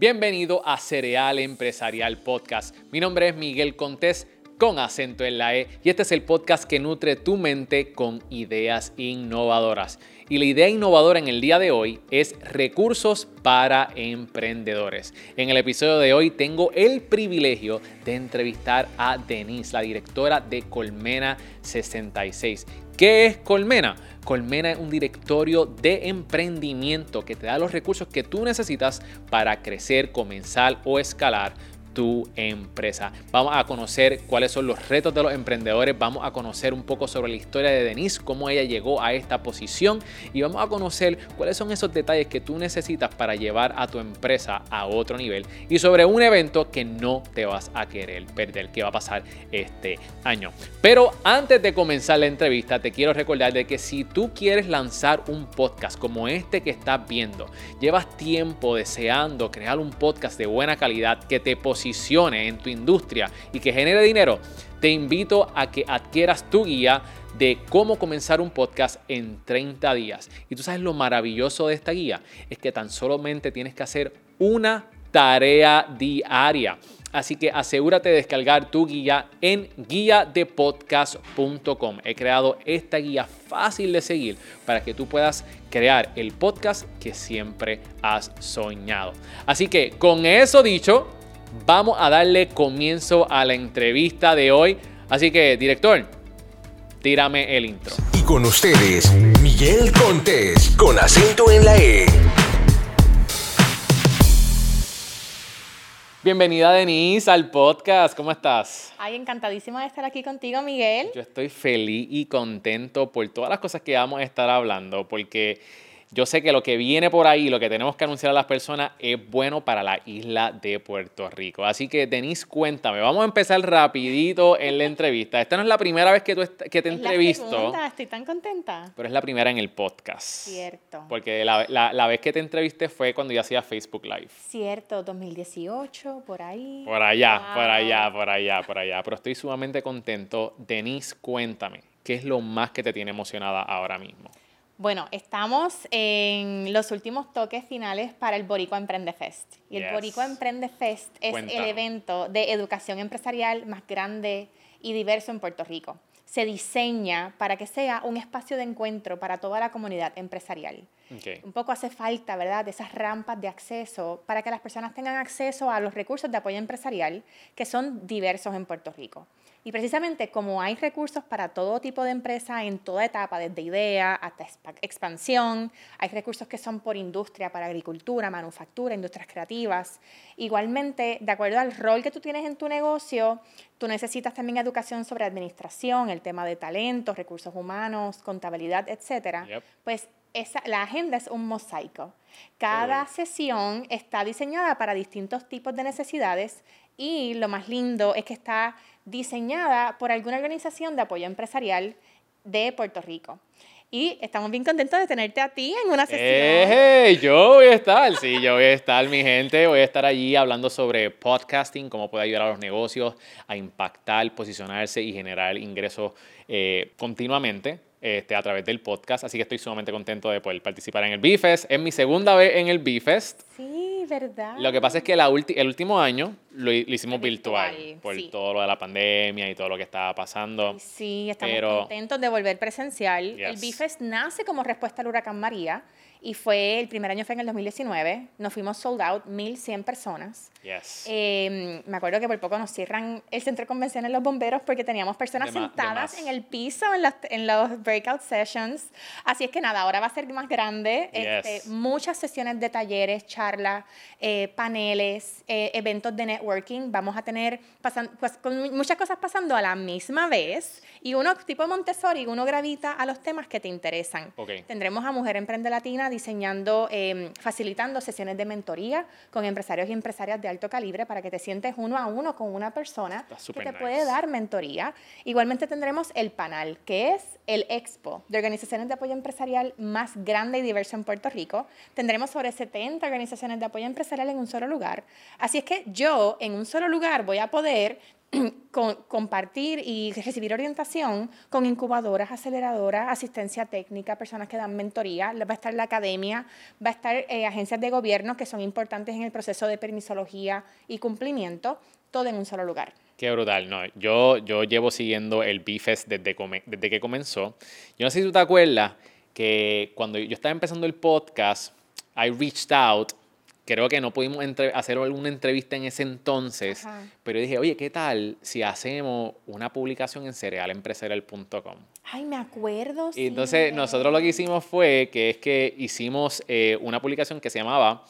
Bienvenido a Cereal Empresarial Podcast. Mi nombre es Miguel Contés con acento en la E y este es el podcast que nutre tu mente con ideas innovadoras. Y la idea innovadora en el día de hoy es recursos para emprendedores. En el episodio de hoy tengo el privilegio de entrevistar a Denise, la directora de Colmena 66. ¿Qué es Colmena? Colmena es un directorio de emprendimiento que te da los recursos que tú necesitas para crecer, comenzar o escalar tu empresa. Vamos a conocer cuáles son los retos de los emprendedores, vamos a conocer un poco sobre la historia de Denise, cómo ella llegó a esta posición y vamos a conocer cuáles son esos detalles que tú necesitas para llevar a tu empresa a otro nivel y sobre un evento que no te vas a querer perder, que va a pasar este año. Pero antes de comenzar la entrevista, te quiero recordar de que si tú quieres lanzar un podcast como este que estás viendo, llevas tiempo deseando crear un podcast de buena calidad que te posicione en tu industria y que genere dinero, te invito a que adquieras tu guía de cómo comenzar un podcast en 30 días. Y tú sabes lo maravilloso de esta guía, es que tan solamente tienes que hacer una tarea diaria. Así que asegúrate de descargar tu guía en guiadepodcast.com. He creado esta guía fácil de seguir para que tú puedas crear el podcast que siempre has soñado. Así que con eso dicho, vamos a darle comienzo a la entrevista de hoy. Así que, director, tírame el intro. Y con ustedes, Miguel Contés, con acento en la E. Bienvenida Denise al podcast, ¿cómo estás? Ay, encantadísima de estar aquí contigo, Miguel. Yo estoy feliz y contento por todas las cosas que vamos a estar hablando, porque yo sé que lo que viene por ahí, lo que tenemos que anunciar a las personas es bueno para la isla de Puerto Rico. Así que, Denise, cuéntame, vamos a empezar rapidito en la entrevista. Esta no es la primera vez que, tú que te es entrevisto. La segunda, estoy tan contenta. Pero es la primera en el podcast. Cierto. Porque la, la, la vez que te entrevisté fue cuando yo hacía Facebook Live. Cierto, 2018, por ahí. Por allá, por allá, por allá, por allá. Pero estoy sumamente contento. Denise, cuéntame, ¿qué es lo más que te tiene emocionada ahora mismo? Bueno, estamos en los últimos toques finales para el Boricua Emprende Fest. Y el. Boricua Emprende Fest es el evento de educación empresarial más grande y diverso en Puerto Rico. Se diseña para que sea un espacio de encuentro para toda la comunidad empresarial. Un poco hace falta, ¿verdad?, de esas rampas de acceso para que las personas tengan acceso a los recursos de apoyo empresarial que son diversos en Puerto Rico. Y precisamente como hay recursos para todo tipo de empresa en toda etapa, desde idea hasta expa- expansión, hay recursos que son por industria, para agricultura, manufactura, industrias creativas. Igualmente, de acuerdo al rol que tú tienes en tu negocio, tú necesitas también educación sobre administración, el tema de talentos, recursos humanos, contabilidad, etcétera. Yep. Pues esa, la agenda es un mosaico. Cada bueno. sesión está diseñada para distintos tipos de necesidades y lo más lindo es que está diseñada por alguna organización de apoyo empresarial de Puerto Rico. Y estamos bien contentos de tenerte a ti en una sesión. ¡Eh! Yo voy a estar, sí, yo voy a estar, mi gente. Voy a estar allí hablando sobre podcasting, cómo puede ayudar a los negocios a impactar, posicionarse y generar ingresos eh, continuamente este, a través del podcast. Así que estoy sumamente contento de poder participar en el B-Fest. Es mi segunda vez en el B-Fest. Sí, ¿verdad? Lo que pasa es que la ulti- el último año lo, hi- lo hicimos virtual, Virtual, por sí. todo lo de la pandemia y todo lo que estaba pasando. Ay, Sí, estamos Pero- contentos de volver presencial. El. BIFEST nace como respuesta al huracán María y fue, el primer año fue en el 2019. Nos fuimos sold out, 1.100 personas. Yes. Eh, me acuerdo que por poco nos cierran el centro de convenciones los bomberos porque teníamos personas De sentadas en el piso en, las- en los breakout sessions. Así es que nada, ahora va a ser más grande. Yes. Este, muchas sesiones de talleres, charlas, eh, paneles, eh, eventos de networking. Vamos a tener pasan- pues, con muchas cosas pasando a la misma vez y uno tipo Montessori, uno gravita a los temas que te interesan. Ok. Tendremos a Mujer Emprende Latina diseñando, eh, facilitando sesiones de mentoría con empresarios y empresarias de alto calibre para que te sientes uno a uno con una persona que te nice. puede dar mentoría. Igualmente tendremos el panel, que es el expo de organizaciones de apoyo empresarial más grande y diverso en Puerto Rico. Tendremos sobre 70 organizaciones de apoyo empresarial en un solo lugar. Así es que yo en un solo lugar voy a poder con- compartir y recibir orientación con incubadoras, aceleradoras, asistencia técnica, personas que dan mentoría, va a estar la academia, va a estar eh, agencias de gobierno que son importantes en el proceso de permisología y cumplimiento, todo en un solo lugar. Qué brutal, no. Yo, yo llevo siguiendo el B-Fest desde, desde que comenzó. Yo no sé si tú te acuerdas que cuando yo estaba empezando el podcast, I reached out. Creo que no pudimos hacer alguna entrevista en ese entonces, Ajá. pero yo dije, oye, ¿qué tal si hacemos una publicación en cerealempresarial.com? Ay, me acuerdo. Y entonces sí. nosotros lo que hicimos fue que es que hicimos eh, una publicación que se llamaba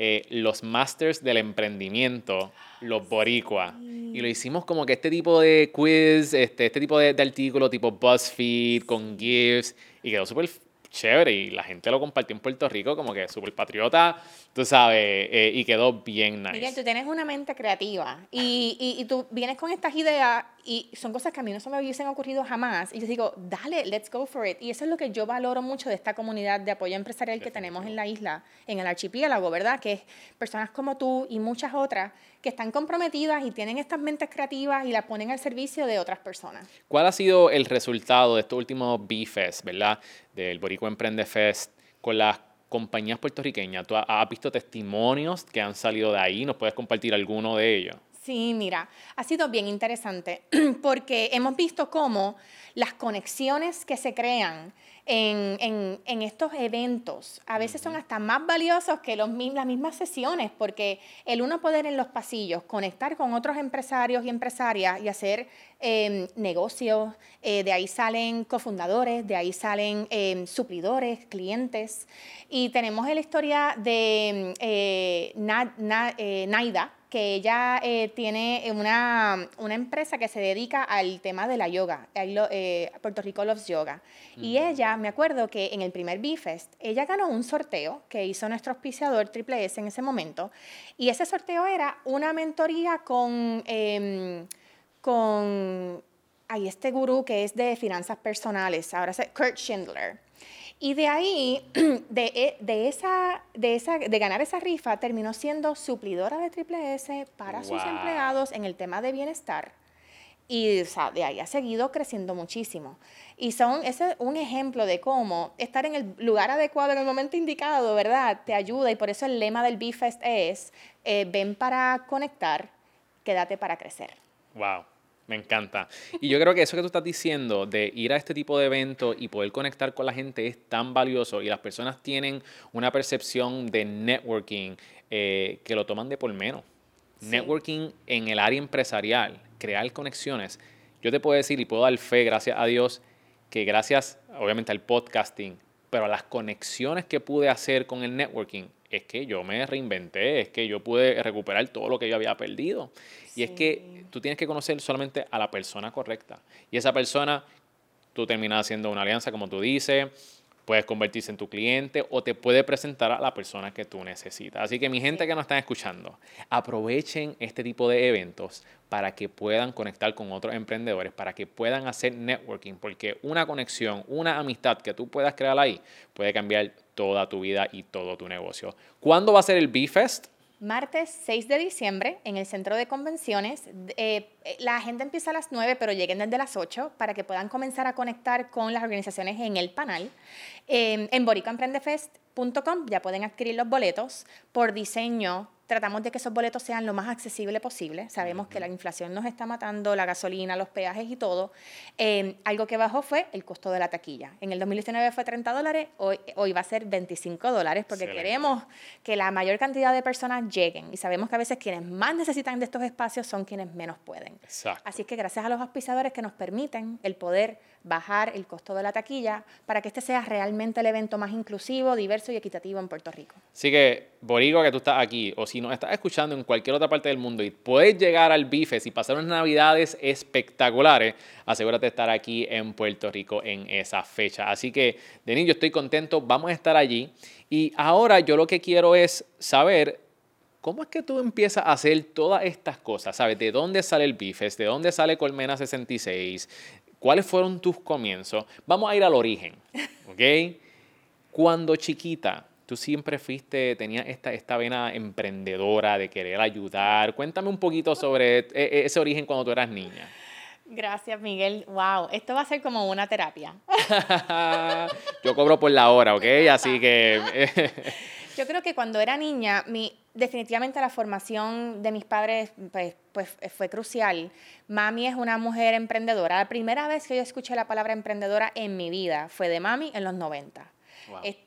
eh, Los Masters del Emprendimiento, los Boricua. Y lo hicimos como que este tipo de quiz, este, este tipo de, de artículo tipo BuzzFeed, con GIFs, y quedó súper chévere. Y la gente lo compartió en Puerto Rico como que súper patriota, tú sabes, eh, y quedó bien nice. Miguel, tú tienes una mente creativa y, y, y tú vienes con estas ideas y son cosas que a mí no se me hubiesen ocurrido jamás. Y yo digo, dale, let's go for it. Y eso es lo que yo valoro mucho de esta comunidad de apoyo empresarial que tenemos en la isla, en el archipiélago, ¿verdad? Que es personas como tú y muchas otras que están comprometidas y tienen estas mentes creativas y las ponen al servicio de otras personas. ¿Cuál ha sido el resultado de estos últimos B-Fest, verdad? Del Boricua Emprende Fest con las compañías puertorriqueñas. ¿Tú ha- has visto testimonios que han salido de ahí? ¿Nos puedes compartir alguno de ellos? Sí, mira, ha sido bien interesante porque hemos visto cómo las conexiones que se crean en, en- en estos eventos a veces son hasta más valiosos que los, las mismas sesiones porque el uno poder en los pasillos conectar con otros empresarios y empresarias y hacer eh, negocios, eh, de ahí salen cofundadores, de ahí salen eh, suplidores, clientes. Y tenemos la historia de eh, Na- Na- eh, Naida, que ella eh, tiene una, una empresa que se dedica al tema de la yoga, lo- eh, Puerto Rico Loves Yoga. Y ella, me acuerdo que en el primer B-Fest, ella ganó un sorteo que hizo nuestro auspiciador Triple S en ese momento. Y ese sorteo era una mentoría con, em, con este gurú que es de finanzas personales, ahora se, Kurt Schindler. Y de ahí, de, e- de, esa, de, esa, de ganar esa rifa, terminó siendo suplidora de Triple S para sus empleados en el tema de bienestar. Y o sea, de ahí ha seguido creciendo muchísimo. Y son, ese es un ejemplo de cómo estar en el lugar adecuado, en el momento indicado, ¿verdad? Te ayuda. Y por eso el lema del B-Fest es, eh, ven para conectar, quédate para crecer. Wow, me encanta. Y yo creo que eso que tú estás diciendo de ir a este tipo de eventos y poder conectar con la gente es tan valioso y las personas tienen una percepción de networking eh, que lo toman de por menos. Sí. Networking en el área empresarial, crear conexiones. Yo te puedo decir y puedo dar fe, gracias a Dios, que gracias obviamente al podcasting, pero a las conexiones que pude hacer con el networking, es que yo me reinventé, es que yo pude recuperar todo lo que yo había perdido. Y es que tú tienes que conocer solamente a la persona correcta. Y esa persona, tú terminas haciendo una alianza, como tú dices, puedes convertirse en tu cliente o te puede presentar a la persona que tú necesitas. Así que mi gente que nos están escuchando, aprovechen este tipo de eventos para que puedan conectar con otros emprendedores, para que puedan hacer networking, porque una conexión, una amistad que tú puedas crear ahí puede cambiar toda tu vida y todo tu negocio. ¿Cuándo va a ser el B-Fest? Martes 6 de diciembre en el centro de convenciones. eh, eh, la agenda empieza a las 9, pero lleguen desde las 8 para que puedan comenzar a conectar con las organizaciones en el panel. Eh, en boricoemprendefest.com ya pueden adquirir los boletos. Por diseño, tratamos de que esos boletos sean lo más accesible posible. Sabemos que la inflación nos está matando, la gasolina, los peajes y todo. Eh, algo que bajó fue el costo de la taquilla. En el 2019 fue 30 dólares, hoy, hoy va a ser 25 dólares porque Excelente. queremos que la mayor cantidad de personas lleguen y sabemos que a veces quienes más necesitan de estos espacios son quienes menos pueden. Exacto. Así que gracias a los auspiciadores que nos permiten el poder bajar el costo de la taquilla para que este sea realmente el evento más inclusivo, diverso y equitativo en Puerto Rico. Así que, Boricua, que tú estás aquí, o si nos estás escuchando en cualquier otra parte del mundo y puedes llegar al Bifes y pasar unas navidades espectaculares, asegúrate de estar aquí en Puerto Rico en esa fecha. Así que, Denis, yo estoy contento, vamos a estar allí. Y ahora yo lo que quiero es saber ¿Cómo es que tú empiezas a hacer todas estas cosas? ¿Sabes? ¿De dónde sale el Bifes? ¿De dónde sale Colmena 66? ¿Cuáles fueron tus comienzos? Vamos a ir al origen, ¿ok? Cuando chiquita, tú siempre fuiste, tenías esta, esta vena emprendedora de querer ayudar. Cuéntame un poquito sobre e, e, ese origen cuando tú eras niña. Gracias, Miguel. Wow, esto va a ser como una terapia. Yo cobro por la hora, ¿ok? Así que... Yo creo que cuando era niña, mi, definitivamente la formación de mis padres pues, pues, fue crucial. Mami es una mujer emprendedora. La primera vez que yo escuché la palabra emprendedora en mi vida fue de mami en los 90.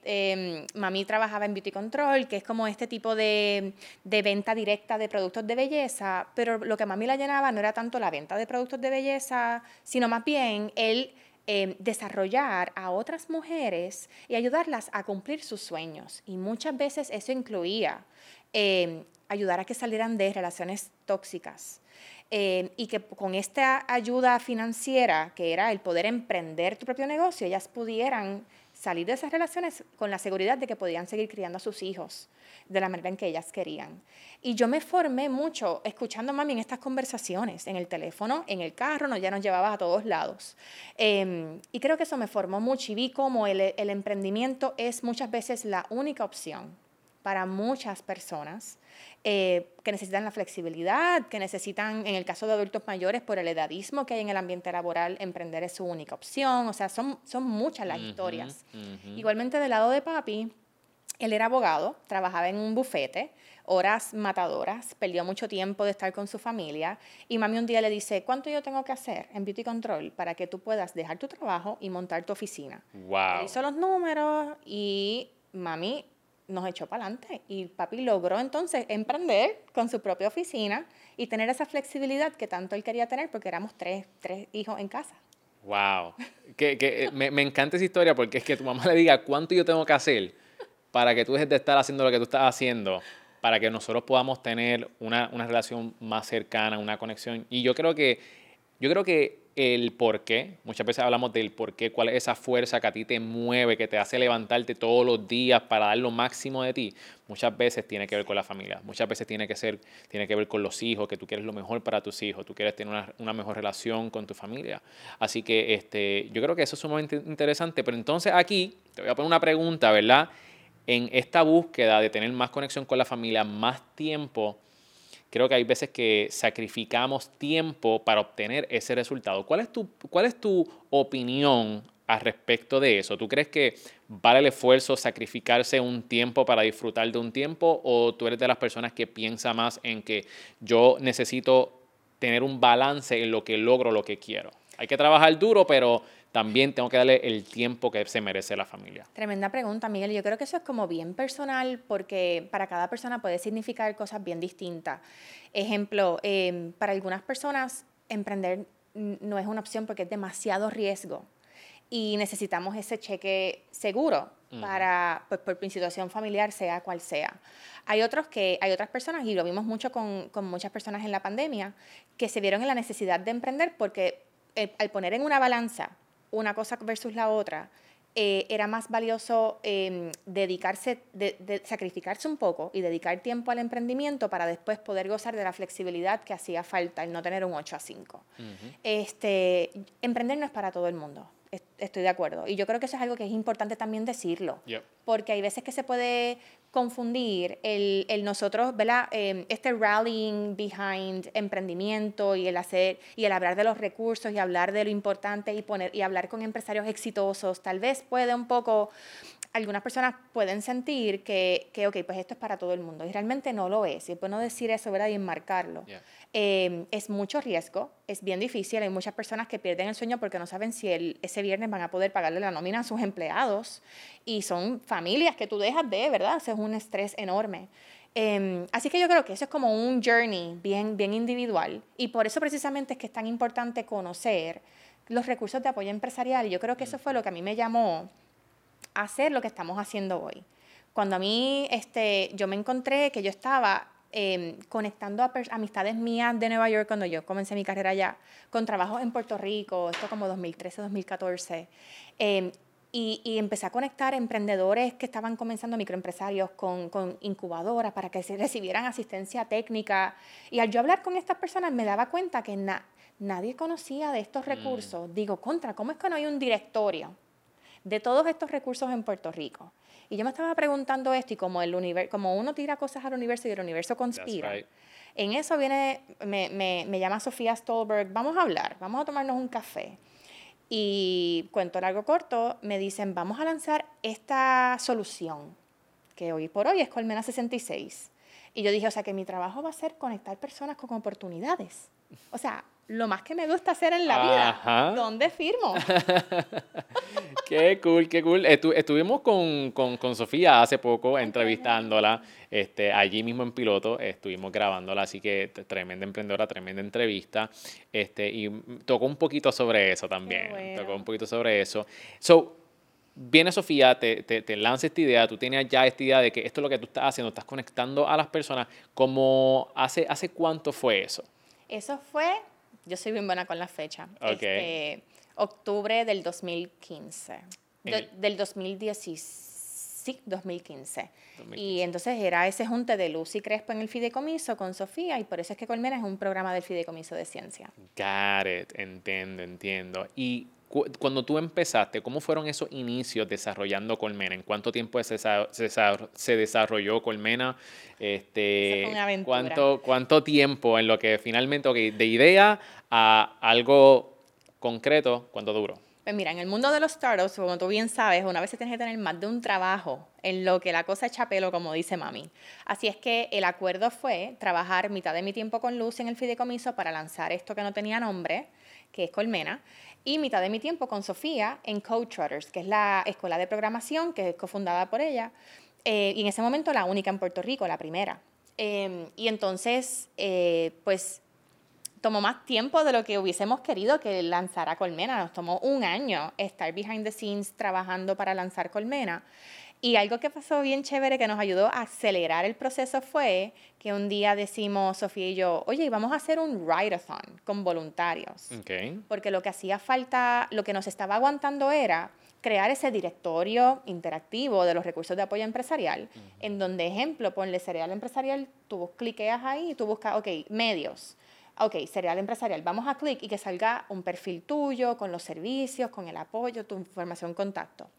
Em, mami trabajaba en Beauty Control, que es como este tipo de, de, venta directa de productos de belleza, pero lo que mami la llenaba no era tanto la venta de productos de belleza, sino más bien el em, desarrollar a otras mujeres y ayudarlas a cumplir sus sueños. Y muchas veces eso incluía em, ayudar a que salieran de relaciones tóxicas. y que con esta ayuda financiera, que era el poder emprender tu propio negocio, ellas pudieran salir de esas relaciones con la seguridad de que podían seguir criando a sus hijos de la manera en que ellas querían. Y yo me formé mucho escuchando a mami en estas conversaciones, en el teléfono, en el carro, no, ya nos llevaba a todos lados. Em, y creo que eso me formó mucho y vi cómo el, el emprendimiento es muchas veces la única opción para muchas personas eh, que necesitan la flexibilidad, que necesitan, en el caso de adultos mayores, por el edadismo que hay en el ambiente laboral, emprender es su única opción. O sea, son, son muchas las historias. Igualmente del lado de papi, él era abogado, trabajaba en un bufete, horas matadoras, perdió mucho tiempo de estar con su familia y mami un día le dice, ¿cuánto yo tengo que hacer en Beauty Control para que tú puedas dejar tu trabajo y montar tu oficina? Wow. hizo los números y mami nos echó para adelante y papi logró entonces emprender con su propia oficina y tener esa flexibilidad que tanto él quería tener porque éramos tres, tres hijos en casa. ¡Wow! Que, que eh, me, me, encanta esa historia porque es que tu mamá le diga cuánto yo tengo que hacer para que tú dejes de estar haciendo lo que tú estás haciendo, para que nosotros podamos tener una, una relación más cercana, una conexión. Y yo creo que, yo creo que el por qué. Muchas veces hablamos del por qué, cuál es esa fuerza que a ti te mueve, que te hace levantarte todos los días para dar lo máximo de ti. Muchas veces tiene que ver con la familia, muchas veces tiene que, ser, tiene que ver con los hijos, que tú quieres lo mejor para tus hijos, tú quieres tener una, una mejor relación con tu familia. Así que este, yo creo que eso es sumamente interesante. Pero entonces aquí te voy a poner una pregunta, ¿verdad? En esta búsqueda de tener más conexión con la familia, más tiempo, creo que hay veces que sacrificamos tiempo para obtener ese resultado. ¿Cuál es tu, cuál es tu opinión al respecto de eso? ¿Tú crees que vale el esfuerzo sacrificarse un tiempo para disfrutar de un tiempo o tú eres de las personas que piensa más en que yo necesito tener un balance en lo que logro, lo que quiero? Hay que trabajar duro, pero también tengo que darle el tiempo que se merece la familia. Tremenda pregunta, Miguel. Yo creo que eso es como bien personal porque para cada persona puede significar cosas bien distintas. Ejemplo, em, para algunas personas emprender no es una opción porque es demasiado riesgo y necesitamos ese cheque seguro para, pues, por situación familiar, sea cual sea. Hay otros que, hay otras personas, y lo vimos mucho con, con muchas personas en la pandemia, que se vieron en la necesidad de emprender porque eh, al poner en una balanza una cosa versus la otra, eh, era más valioso em, dedicarse, de, sacrificarse un poco y dedicar tiempo al emprendimiento para después poder gozar de la flexibilidad que hacía falta, el no tener un 8 a 5. este, emprender no es para todo el mundo. Estoy de acuerdo. Y yo creo que eso es algo que es importante también decirlo. Porque hay veces que se puede confundir el, el nosotros, ¿verdad? Em, este rallying behind emprendimiento y el hacer y el hablar de los recursos y hablar de lo importante y poner y hablar con empresarios exitosos, tal vez puede un poco algunas personas pueden sentir que, que, ok, pues esto es para todo el mundo y realmente no lo es. Y es bueno decir eso, ¿verdad? Y enmarcarlo. Em, es mucho riesgo, es bien difícil. Hay muchas personas que pierden el sueño porque no saben si el, ese viernes van a poder pagarle la nómina a sus empleados. Y son familias que tú dejas de, ¿verdad? Eso es un estrés enorme. Em, así que yo creo que eso es como un journey bien, bien individual. Y por eso precisamente es que es tan importante conocer los recursos de apoyo empresarial. Y yo creo que eso fue lo que a mí me llamó hacer lo que estamos haciendo hoy. Cuando a mí, este, yo me encontré que yo estaba Em, conectando a amistades mías de Nueva York cuando yo comencé mi carrera allá, con trabajos en Puerto Rico, esto como 2013, 2014. Em, y, y, empecé a conectar emprendedores que estaban comenzando, microempresarios, con, con incubadoras para que se recibieran asistencia técnica. Y al yo hablar con estas personas me daba cuenta que nadie conocía de estos mm. recursos. Digo, contra, ¿cómo es que no hay un directorio? De todos estos recursos en Puerto Rico. Y yo me estaba preguntando esto y como, el universo, como uno tira cosas al universo y el universo conspira. right. En eso viene, me, me, me llama Sofía Stolberg, vamos a hablar, vamos a tomarnos un café. Y cuento largo corto, me dicen, vamos a lanzar esta solución, que hoy por hoy es Colmena 66. Y yo dije, o sea, que mi trabajo va a ser conectar personas con oportunidades. O sea, lo más que me gusta hacer en la vida. Ajá. ¿Dónde firmo? Qué cool, qué cool. Estu- estuvimos con, con- con Sofía hace poco entrevistándola, este, allí mismo en piloto, estuvimos grabándola, así que tremenda emprendedora, tremenda entrevista. Este, y tocó un poquito sobre eso también. bueno. Tocó un poquito sobre eso. So, viene Sofía, te, te, te lanza esta idea, tú tienes ya esta idea de que esto es lo que tú estás haciendo, estás conectando a las personas. Como hace, ¿Hace cuánto fue eso? Eso fue, yo soy bien buena con la fecha, Ok. este, octubre del 2015, En de- el- del 2016, sí, 2015. 2015. Y entonces era ese junte de Lucy Crespo en el fideicomiso con Sofía y por eso es que Colmena es un programa del fideicomiso de ciencia. Got it, entiendo, entiendo. Y cuando tú empezaste, ¿cómo fueron esos inicios desarrollando Colmena? ¿En cuánto tiempo se, desa- se desa- se desarrolló Colmena? Este, fue una aventura. ¿cuánto, ¿Cuánto tiempo en lo que finalmente, ok, de idea a algo concreto, cuánto duró? Pues mira, en el mundo de los startups, como tú bien sabes, una vez se tiene que tener más de un trabajo en lo que la cosa echa pelo, como dice mami. Así es que el acuerdo fue trabajar mitad de mi tiempo con Lucy en el fideicomiso para lanzar esto que no tenía nombre, que es Colmena, y mitad de mi tiempo con Sofía en Code Trotters, que es la escuela de programación que es cofundada por ella, eh, y en ese momento la única en Puerto Rico, la primera. Eh, y entonces, eh, pues tomó más tiempo de lo que hubiésemos querido que lanzara Colmena. Nos tomó un año estar behind the scenes trabajando para lanzar Colmena. Y algo que pasó bien chévere que nos ayudó a acelerar el proceso fue que un día decimos, Sofía y yo, oye, vamos a hacer un write-a-thon con voluntarios porque lo que hacía falta, lo que nos estaba aguantando era crear ese directorio interactivo de los recursos de apoyo empresarial, en donde, ejemplo, ponle cereal empresarial, tú cliqueas ahí y tú buscas, ok, medios. Ok, cereal empresarial, vamos a clic y que salga un perfil tuyo con los servicios, con el apoyo, tu información, contacto.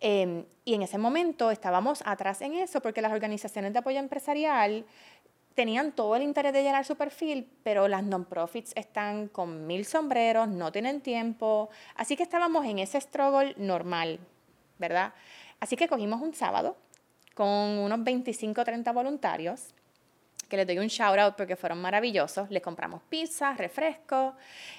Eh, y en ese momento estábamos atrás en eso porque las organizaciones de apoyo empresarial tenían todo el interés de llenar su perfil, pero las non-profits están con mil sombreros, no tienen tiempo, así que estábamos en ese struggle normal, ¿verdad? Así que cogimos un sábado con unos 25 o 30 voluntarios, que les doy un shout out porque fueron maravillosos, les compramos pizza, refresco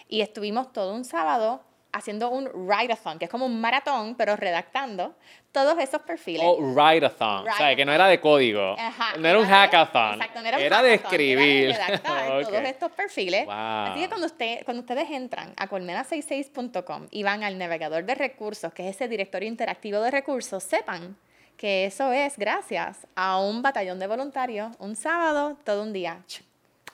y estuvimos todo un sábado haciendo un write-a-thon, que es como un maratón, pero redactando todos esos perfiles. O write-a-thon, o sea, que no era de código, Ajá, no era un hackathon, Exacto, no era, un era de hackathon, escribir. Era de redactar Ok. todos estos perfiles. Wow. Así que cuando, usted, cuando ustedes entran a colmena66.com y van al navegador de recursos, que es ese directorio interactivo de recursos, sepan que eso es gracias a un batallón de voluntarios, un sábado, todo un día.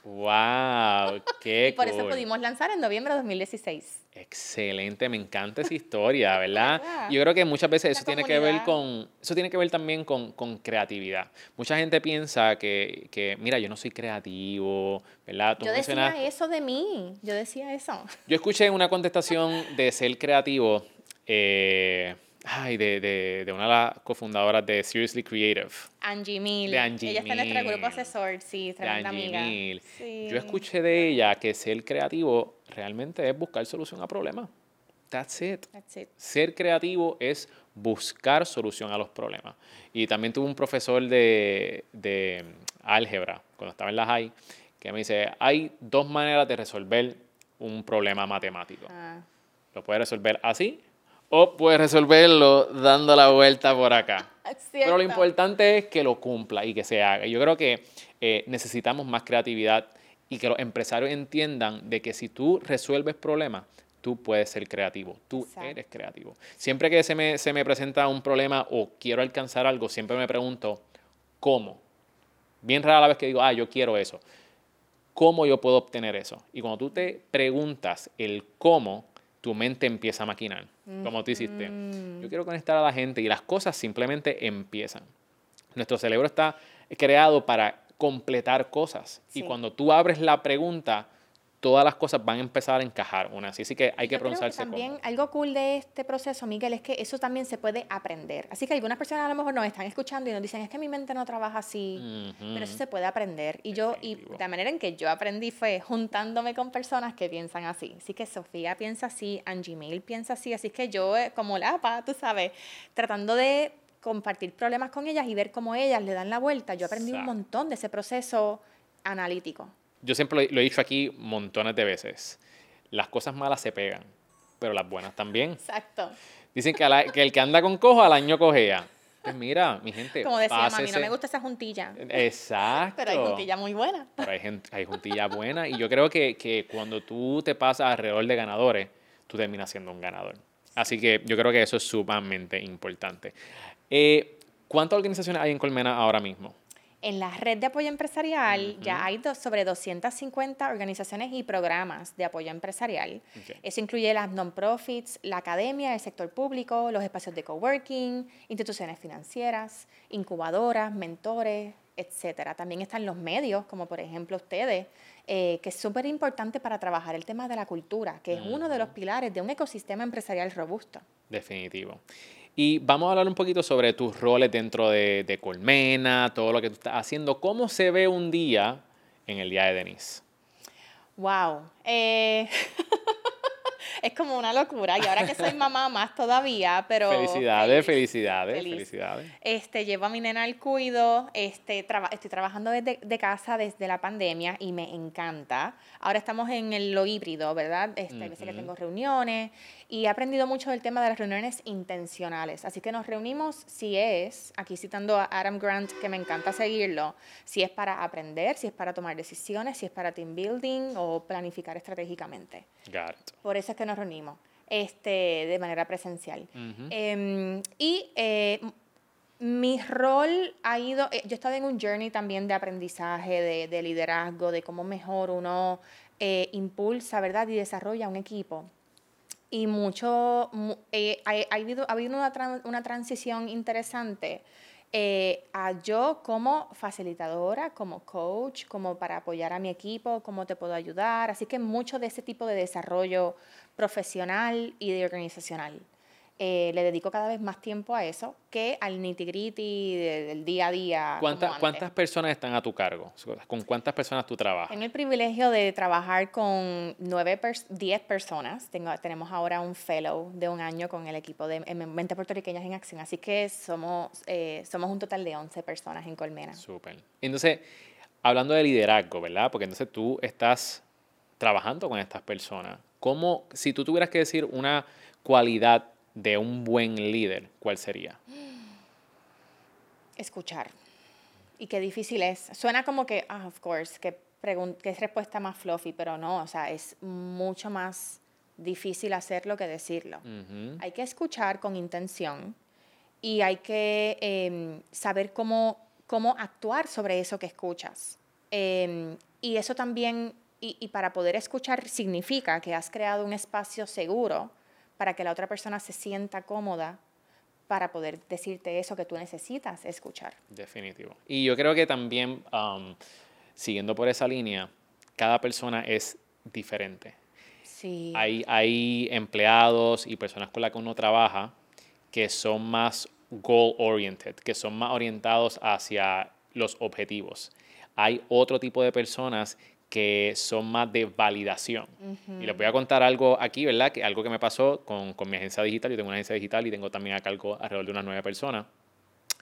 Wow, qué Y por eso pudimos lanzar en noviembre de 2016. Excelente, me encanta esa historia, ¿verdad? Yo creo que muchas veces eso tiene que ver con, eso tiene que ver también con, con creatividad. Mucha gente piensa que, que, mira, yo no soy creativo, ¿verdad? Tú Yo decía eso de mí, yo decía eso. Yo escuché una contestación de ser creativo, eh, ay, de, de, de una de las cofundadoras de Seriously Creative, Angie Mill. De Angie Ella está en nuestro grupo asesor, sí, de tremenda Angie amiga. Mill. Sí. Yo escuché de ella que ser creativo realmente es buscar solución a problemas. That's it. That's it. Ser creativo es buscar solución a los problemas. Y también tuve un profesor de, de álgebra, cuando estaba en la high, que me dice, hay dos maneras de resolver un problema matemático. Ah. Lo puedes resolver así o puedes resolverlo dando la vuelta por acá. Pero lo importante es que lo cumpla y que se haga. Yo creo que eh, necesitamos más creatividad y que los empresarios entiendan de que si tú resuelves problemas, tú puedes ser creativo. Tú Exacto. eres creativo. Siempre que se me, se me presenta un problema o quiero alcanzar algo, siempre me pregunto, ¿cómo? Bien rara la vez que digo, ah, yo quiero eso. ¿Cómo yo puedo obtener eso? Y cuando tú te preguntas el cómo, tu mente empieza a maquinar, como tú hiciste. Yo quiero conectar a la gente y las cosas simplemente empiezan. Nuestro cerebro está creado para completar cosas. Y cuando tú abres la pregunta, todas las cosas van a empezar a encajar una así. Así que hay que Yo creo preguntarse también algo cool de este proceso, Miguel, es que eso también se puede aprender. Así que algunas personas a lo mejor nos están escuchando y nos dicen, es que mi mente no trabaja así, pero eso se puede aprender. Y yo, y la manera en que yo aprendí fue juntándome con personas que piensan así. Así que Sofía piensa así, Angie Mail piensa así, así que yo, eh, como la pa, tú sabes, tratando de compartir problemas con ellas y ver cómo ellas le dan la vuelta, yo aprendí un montón de ese proceso analítico. Yo siempre lo, he dicho aquí montones de veces. Las cosas malas se pegan, pero las buenas también. Exacto. Dicen que, a la- que el que anda con cojo al año cojea. Pues mira, mi gente. Como decía mami, no pásese- me gusta esa juntilla. Exacto. Pero hay juntilla muy buena. Pero hay, gente, hay juntilla buena y yo creo que, que cuando tú te pasas alrededor de ganadores, tú terminas siendo un ganador. Así que yo creo que eso es sumamente importante. Eh, ¿Cuántas organizaciones hay en Colmena ahora mismo? En la red de apoyo empresarial ya hay dos- sobre 250 organizaciones y programas de apoyo empresarial. Eso incluye las non-profits, la academia, el sector público, los espacios de coworking, instituciones financieras, incubadoras, mentores, etcétera. También están los medios, como por ejemplo ustedes, eh, que es súper importante para trabajar el tema de la cultura, que es uno de los pilares de un ecosistema empresarial robusto. Definitivo. Y vamos a hablar un poquito sobre tus roles dentro de, de Colmena, todo lo que tú estás haciendo. ¿Cómo se ve un día en el día de Denise? Wow. Eh, es como una locura. Y ahora que soy mamá más todavía, pero... felicidades, feliz, felicidades, feliz. felicidades. Este, llevo a mi nena al cuido, este, traba- estoy trabajando desde de casa desde la pandemia y me encanta. Ahora estamos en el- lo híbrido, ¿verdad? Este, Hay veces que tengo reuniones y he aprendido mucho del tema de las reuniones intencionales. Así que nos reunimos si es, aquí citando a Adam Grant, que me encanta seguirlo, si es para aprender, si es para tomar decisiones, si es para team building o planificar estratégicamente. Por eso es que nos reunimos este, de manera presencial. Em, y eh, mi rol ha ido, eh, yo he estado en un journey también de aprendizaje, de, de liderazgo, de cómo mejor uno eh, impulsa, ¿verdad? Y desarrolla un equipo. Y mucho, mu- eh, ha, ha habido, ha habido una, una transición interesante eh, a yo como facilitadora, como coach, como para apoyar a mi equipo, cómo te puedo ayudar. Así que mucho de ese tipo de desarrollo profesional y de organizacional. Eh, le dedico cada vez más tiempo a eso que al nitty-gritty de- del día a día. ¿Cuántas, como antes. ¿Cuántas personas están a tu cargo? ¿Con cuántas personas tú trabajas? Tengo el privilegio de trabajar con nueve, pers- 10 personas. Tengo, tenemos ahora un fellow de un año con el equipo de em- Mente Puertorriqueñas en Acción. Así que somos, eh, somos un total de 11 personas en Colmena. Súper. Entonces, hablando de liderazgo, ¿verdad? Porque entonces tú estás trabajando con estas personas. ¿Cómo, si tú tuvieras que decir una cualidad de un buen líder, cuál sería? Escuchar. Y qué difícil es. Suena como que, ah, of course, que, que es respuesta más fluffy, pero no, o sea, es mucho más difícil hacerlo que decirlo. Hay que escuchar con intención y hay que em, saber cómo, cómo actuar sobre eso que escuchas. Em, y eso también, y, y para poder escuchar significa que has creado un espacio seguro para que la otra persona se sienta cómoda para poder decirte eso que tú necesitas escuchar. Definitivo. Y yo creo que también, um, siguiendo por esa línea, cada persona es diferente. Sí. Hay, hay empleados y personas con las que uno trabaja que son más goal oriented, que son más orientados hacia los objetivos. Hay otro tipo de personas que son más de validación. Y les voy a contar algo aquí, ¿verdad? Que algo que me pasó con, con mi agencia digital. Yo tengo una agencia digital y tengo también a cargo alrededor de unas nueve personas.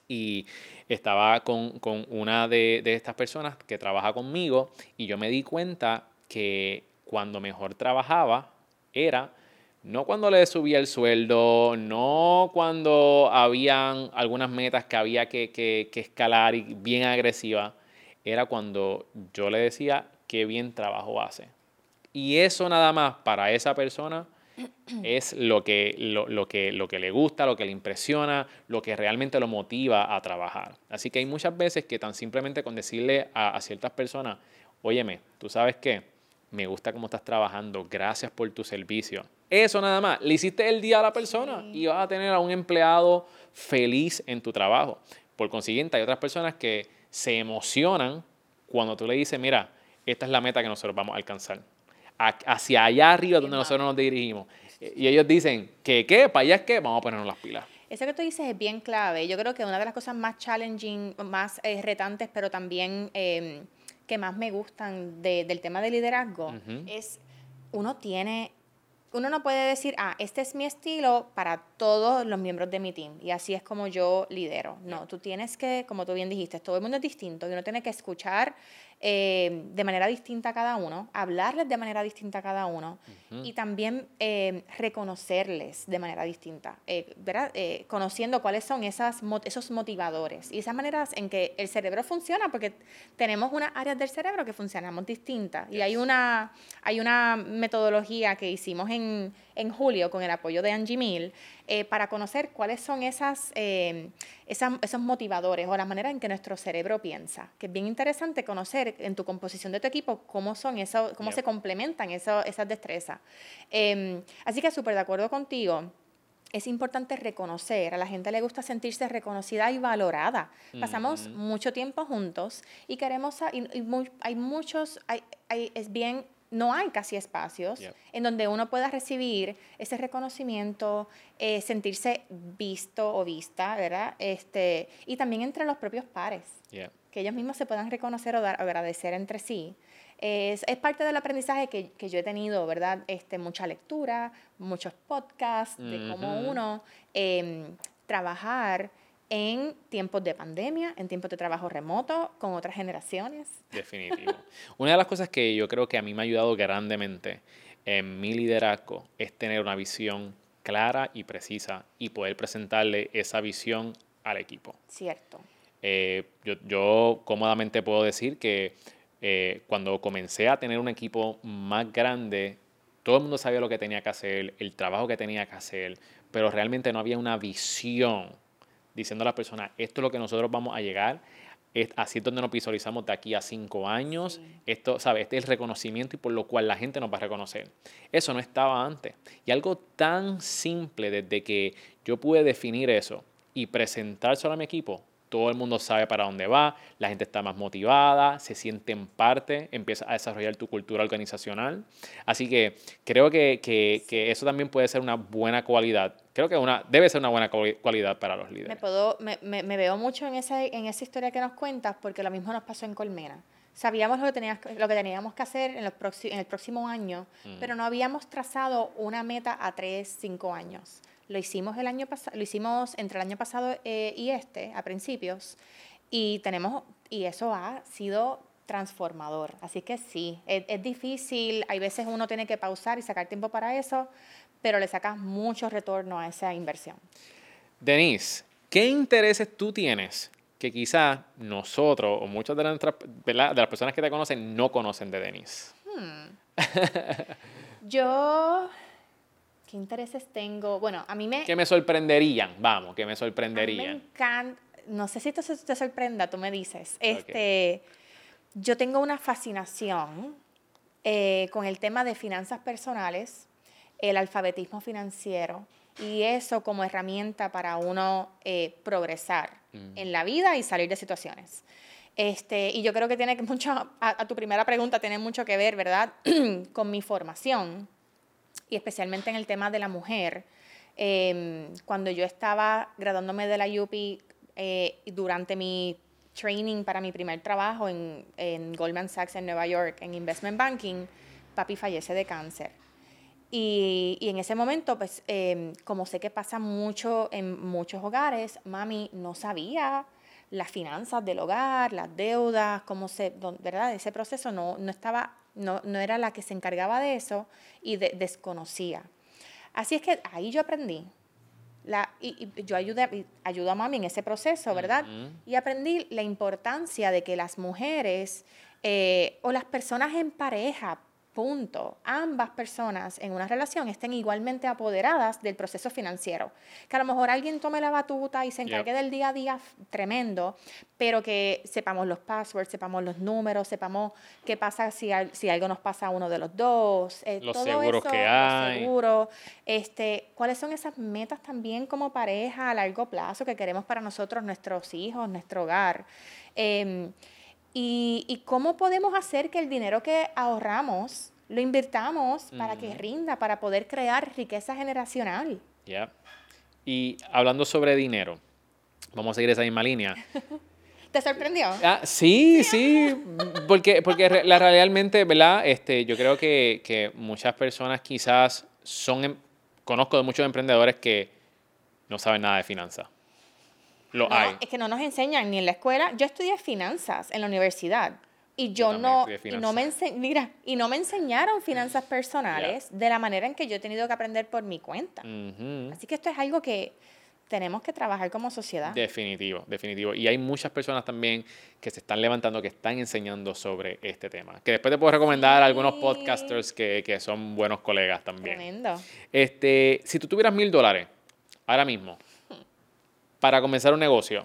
Y estaba con, con una de, de estas personas que trabaja conmigo y yo me di cuenta que cuando mejor trabajaba era no cuando le subía el sueldo, no cuando habían algunas metas que había que, que- que escalar y bien agresiva, era cuando yo le decía qué bien trabajo hace. Y eso nada más para esa persona es lo que, lo, lo que, lo que le gusta, lo que le impresiona, lo que realmente lo motiva a trabajar. Así que hay muchas veces que tan simplemente con decirle a, a ciertas personas, óyeme, tú sabes qué, me gusta cómo estás trabajando, gracias por tu servicio. Eso nada más, le hiciste el día a la persona y vas a tener a un empleado feliz en tu trabajo. Por consiguiente, hay otras personas que se emocionan cuando tú le dices, mira, esta es la meta que nosotros vamos a alcanzar. hacia allá arriba donde nosotros nos dirigimos. Y ellos dicen, ¿qué qué? ¿Para allá es qué? Vamos a ponernos las pilas. Eso que tú dices es bien clave. Yo creo que una de las cosas más challenging, más eh, retantes, pero también em, que más me gustan del tema de liderazgo es uno tiene uno no puede decir, ah, este es mi estilo para todos los miembros de mi team y así es como yo lidero. No, tú tienes que, como tú bien dijiste, todo el mundo es distinto y uno tiene que escuchar eh, de manera distinta a cada uno, hablarles de manera distinta a cada uno y también eh, reconocerles de manera distinta, eh, ¿verdad? conociendo cuáles son esas, esos motivadores y esas maneras en que el cerebro funciona, porque tenemos unas áreas del cerebro que funcionamos distintas y hay una, hay una metodología que hicimos en, en julio con el apoyo de Angie Mill eh, para conocer cuáles son esas, eh, esos motivadores o la manera en que nuestro cerebro piensa. Que es bien interesante conocer en tu composición de tu equipo cómo son eso, cómo se complementan eso, esas destrezas. Em, así que súper de acuerdo contigo es importante reconocer, a la gente le gusta sentirse reconocida y valorada. Pasamos mucho tiempo juntos y queremos, y, hay muchos, hay, es bien no hay casi espacios en donde uno pueda recibir ese reconocimiento, eh, sentirse visto o vista, ¿verdad? Este, y también entre los propios pares, que ellos mismos se puedan reconocer o dar, agradecer entre sí. Es, es, parte del aprendizaje que, que, yo he tenido, ¿verdad? Este, mucha lectura, muchos podcasts de cómo uno eh, trabajar en tiempos de pandemia, en tiempos de trabajo remoto, con otras generaciones. Definitivo. Una de las cosas que yo creo que a mí me ha ayudado grandemente en mi liderazgo es tener una visión clara y precisa y poder presentarle esa visión al equipo. Cierto. Eh, yo, yo, cómodamente puedo decir que eh, cuando comencé a tener un equipo más grande, todo el mundo sabía lo que tenía que hacer, el trabajo que tenía que hacer, pero realmente no había una visión diciendo a la persona, esto es lo que nosotros vamos a llegar, así es donde nos visualizamos de aquí a cinco años, esto, ¿sabes? Este es el reconocimiento y por lo cual la gente nos va a reconocer. Eso no estaba antes. Y algo tan simple desde que yo pude definir eso y presentárselo a mi equipo, todo el mundo sabe para dónde va, la gente está más motivada, se siente en parte, empieza a desarrollar tu cultura organizacional. Así que creo que, que, eso también puede ser una buena cualidad. Creo que una, debe ser una buena cualidad para los líderes. Me, puedo, me, me, veo mucho en esa, en esa historia que nos cuentas porque lo mismo nos pasó en Colmena. Sabíamos lo que, tenías, lo que teníamos que hacer en, los en el próximo año, mm. pero no habíamos trazado una meta a tres, cinco años. Lo hicimos el año pasado, lo hicimos entre el año pasado eh, y este, a principios, y tenemos, y eso ha sido transformador. Así que sí, es, difícil, hay veces uno tiene que pausar y sacar tiempo para eso, pero le sacas mucho retorno a esa inversión. Denise, ¿qué intereses tú tienes que quizás nosotros o muchas de, nuestras, de las personas que te conocen no conocen de Denise? Hmm. Yo ¿Qué intereses tengo? Bueno, a mí me... ¿Qué me sorprenderían? Vamos, que me sorprenderían. me encanta, no sé si esto te sorprenda, tú me dices. Este, Yo tengo una fascinación eh, con el tema de finanzas personales, el alfabetismo financiero y eso como herramienta para uno eh, progresar mm. en la vida y salir de situaciones. Este, y yo creo que tiene mucho, a, a tu primera pregunta, tiene mucho que ver, ¿verdad?, con mi formación y especialmente en el tema de la mujer. Em, cuando yo estaba graduándome de la UPI eh, durante mi training para mi primer trabajo en, en, Goldman Sachs en Nueva York, en Investment Banking, papi fallece de cáncer. Y, y en ese momento, pues, em, como sé que pasa mucho en muchos hogares, mami no sabía las finanzas del hogar, las deudas, cómo se, ¿verdad? Ese proceso no, no estaba no, no era la que se encargaba de eso y desconocía. Así es que ahí yo aprendí. La, y, yo ayudé, ayudo a mami en ese proceso, ¿verdad? Y aprendí la importancia de que las mujeres eh, o las personas en pareja punto, ambas personas en una relación estén igualmente apoderadas del proceso financiero. Que a lo mejor alguien tome la batuta y se encargue del día a día tremendo, pero que sepamos los passwords, sepamos los números, sepamos qué pasa si, si algo nos pasa a uno de los dos. Eh, los seguros que hay. Seguro, este, ¿Cuáles son esas metas también como pareja a largo plazo que queremos para nosotros, nuestros hijos, nuestro hogar? Em, y, cómo podemos hacer que el dinero que ahorramos lo invirtamos para que rinda, para poder crear riqueza generacional. Ya. Y hablando sobre dinero, vamos a seguir esa misma línea. ¿Te sorprendió? Ah, sí, sí, porque, porque la, realmente, ¿verdad? Este, yo creo que, que muchas personas quizás son, em- conozco de muchos emprendedores que no saben nada de finanzas. Lo No, hay. es que no nos enseñan ni en la escuela. Yo estudié finanzas en la universidad y yo, también no, y no me mira, y no me enseñaron finanzas personales de la manera en que yo he tenido que aprender por mi cuenta. Ujú. Así que esto es algo que tenemos que trabajar como sociedad. Definitivo, definitivo. Y hay muchas personas también que se están levantando, que están enseñando sobre este tema. Que después te puedo recomendar a algunos Sí. podcasters que, que son buenos colegas también. Tremendo. Este, si tú tuvieras mil dólares ahora mismo para comenzar un negocio,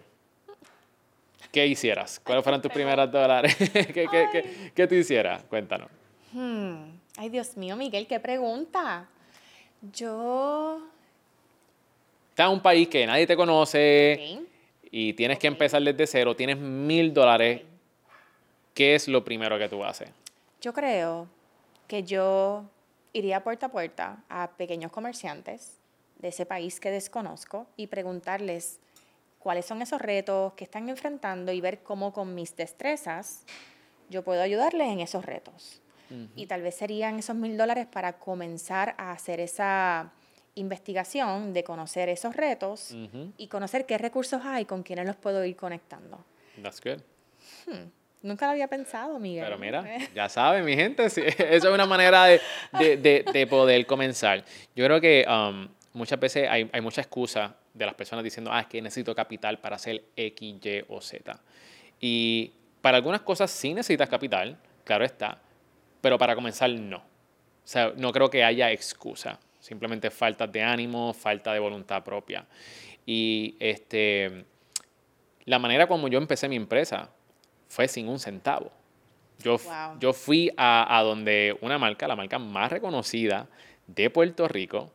¿qué hicieras? ¿Cuáles fueran tus primeros dólares? ¿Qué, qué, qué- qué tú hicieras? Cuéntanos. Hmm. Ay, Dios mío, Miguel, qué pregunta. Yo. Estás en un país que nadie te conoce y tienes que empezar desde cero, tienes mil dólares. ¿Qué es lo primero que tú haces? Yo creo que yo iría puerta a puerta a pequeños comerciantes de ese país que desconozco y preguntarles cuáles son esos retos que están enfrentando y ver cómo con mis destrezas yo puedo ayudarles en esos retos. Y tal vez serían esos mil dólares para comenzar a hacer esa investigación de conocer esos retos Ujú. y conocer qué recursos hay con quienes los puedo ir conectando. That's good. Nunca lo había pensado, Miguel. Pero mira, ya saben, mi gente, sí, eso es una manera de, de- de- de poder comenzar. Yo creo que um, muchas veces hay, hay mucha excusa de las personas diciendo, ah, es que necesito capital para hacer X, Y o Z. Y para algunas cosas sí necesitas capital, claro está, pero para comenzar no. O sea, no creo que haya excusa. Simplemente falta de ánimo, falta de voluntad propia. Y este, la manera como yo empecé mi empresa fue sin un centavo. Yo, Wow. yo fui a, a donde una marca, la marca más reconocida de Puerto Rico,